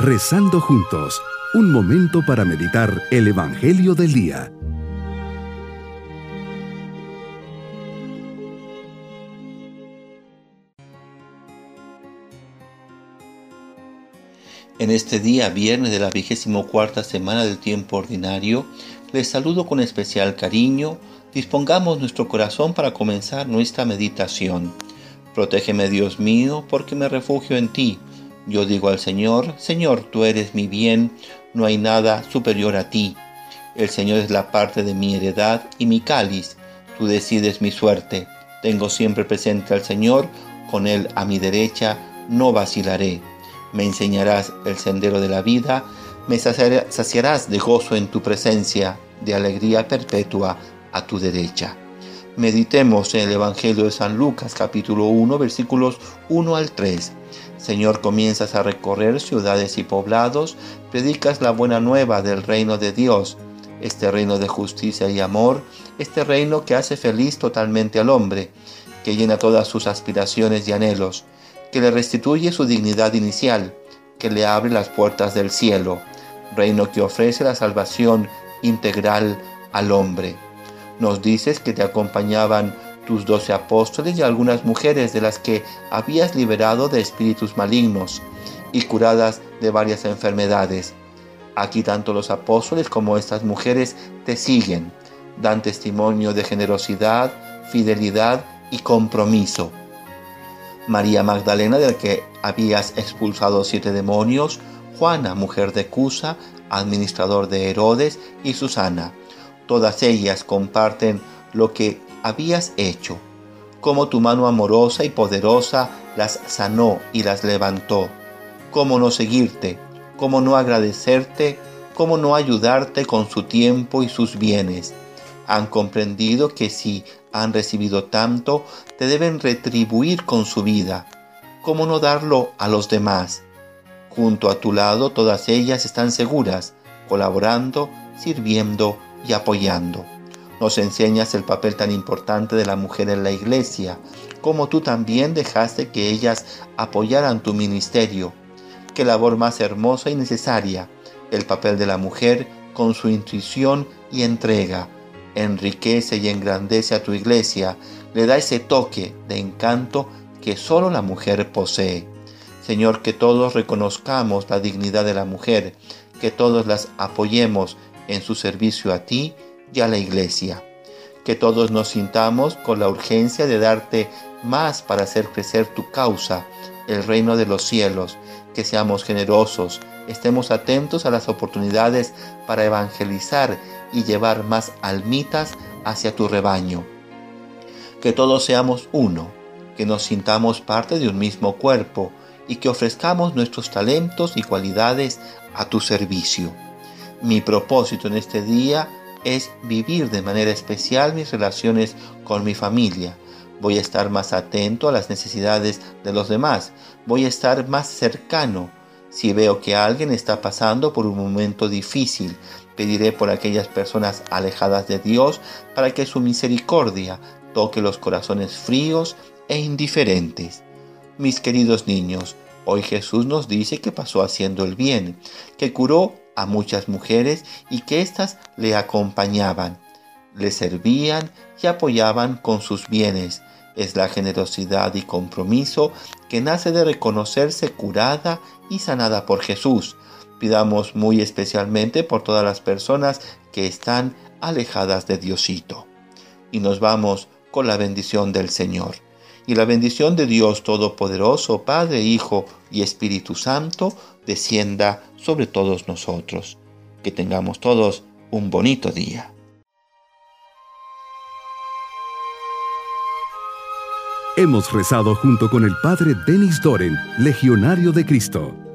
Rezando juntos, un momento para meditar el Evangelio del Día. En este día, viernes de la vigésimo cuarta semana del tiempo ordinario, les saludo con especial cariño. Dispongamos nuestro corazón para comenzar nuestra meditación. Protégeme, Dios mío, porque me refugio en ti yo digo al Señor, Señor, tú eres mi bien, no hay nada superior a ti. El Señor es la parte de mi heredad y mi cáliz, tú decides mi suerte. Tengo siempre presente al Señor, con Él a mi derecha, no vacilaré. Me enseñarás el sendero de la vida, me saciarás de gozo en tu presencia, de alegría perpetua a tu derecha. Meditemos en el Evangelio de San Lucas capítulo 1 versículos 1 al 3. Señor, comienzas a recorrer ciudades y poblados, predicas la buena nueva del reino de Dios, este reino de justicia y amor, este reino que hace feliz totalmente al hombre, que llena todas sus aspiraciones y anhelos, que le restituye su dignidad inicial, que le abre las puertas del cielo, reino que ofrece la salvación integral al hombre. Nos dices que te acompañaban tus doce apóstoles y algunas mujeres de las que habías liberado de espíritus malignos y curadas de varias enfermedades. Aquí tanto los apóstoles como estas mujeres te siguen, dan testimonio de generosidad, fidelidad y compromiso. María Magdalena, de la que habías expulsado siete demonios, Juana, mujer de Cusa, administrador de Herodes, y Susana. Todas ellas comparten lo que habías hecho, cómo tu mano amorosa y poderosa las sanó y las levantó, cómo no seguirte, cómo no agradecerte, cómo no ayudarte con su tiempo y sus bienes. Han comprendido que si han recibido tanto, te deben retribuir con su vida. ¿Cómo no darlo a los demás? Junto a tu lado todas ellas están seguras, colaborando, sirviendo y apoyando. Nos enseñas el papel tan importante de la mujer en la iglesia, como tú también dejaste que ellas apoyaran tu ministerio. Qué labor más hermosa y necesaria, el papel de la mujer con su intuición y entrega. Enriquece y engrandece a tu iglesia, le da ese toque de encanto que solo la mujer posee. Señor, que todos reconozcamos la dignidad de la mujer, que todos las apoyemos en su servicio a ti y a la iglesia. Que todos nos sintamos con la urgencia de darte más para hacer crecer tu causa, el reino de los cielos, que seamos generosos, estemos atentos a las oportunidades para evangelizar y llevar más almitas hacia tu rebaño. Que todos seamos uno, que nos sintamos parte de un mismo cuerpo y que ofrezcamos nuestros talentos y cualidades a tu servicio. Mi propósito en este día es vivir de manera especial mis relaciones con mi familia. Voy a estar más atento a las necesidades de los demás. Voy a estar más cercano. Si veo que alguien está pasando por un momento difícil, pediré por aquellas personas alejadas de Dios para que su misericordia toque los corazones fríos e indiferentes. Mis queridos niños, hoy Jesús nos dice que pasó haciendo el bien, que curó a muchas mujeres y que éstas le acompañaban, le servían y apoyaban con sus bienes. Es la generosidad y compromiso que nace de reconocerse curada y sanada por Jesús. Pidamos muy especialmente por todas las personas que están alejadas de Diosito. Y nos vamos con la bendición del Señor. Y la bendición de Dios Todopoderoso, Padre, Hijo y Espíritu Santo, descienda sobre todos nosotros. Que tengamos todos un bonito día. Hemos rezado junto con el Padre Denis Doren, Legionario de Cristo.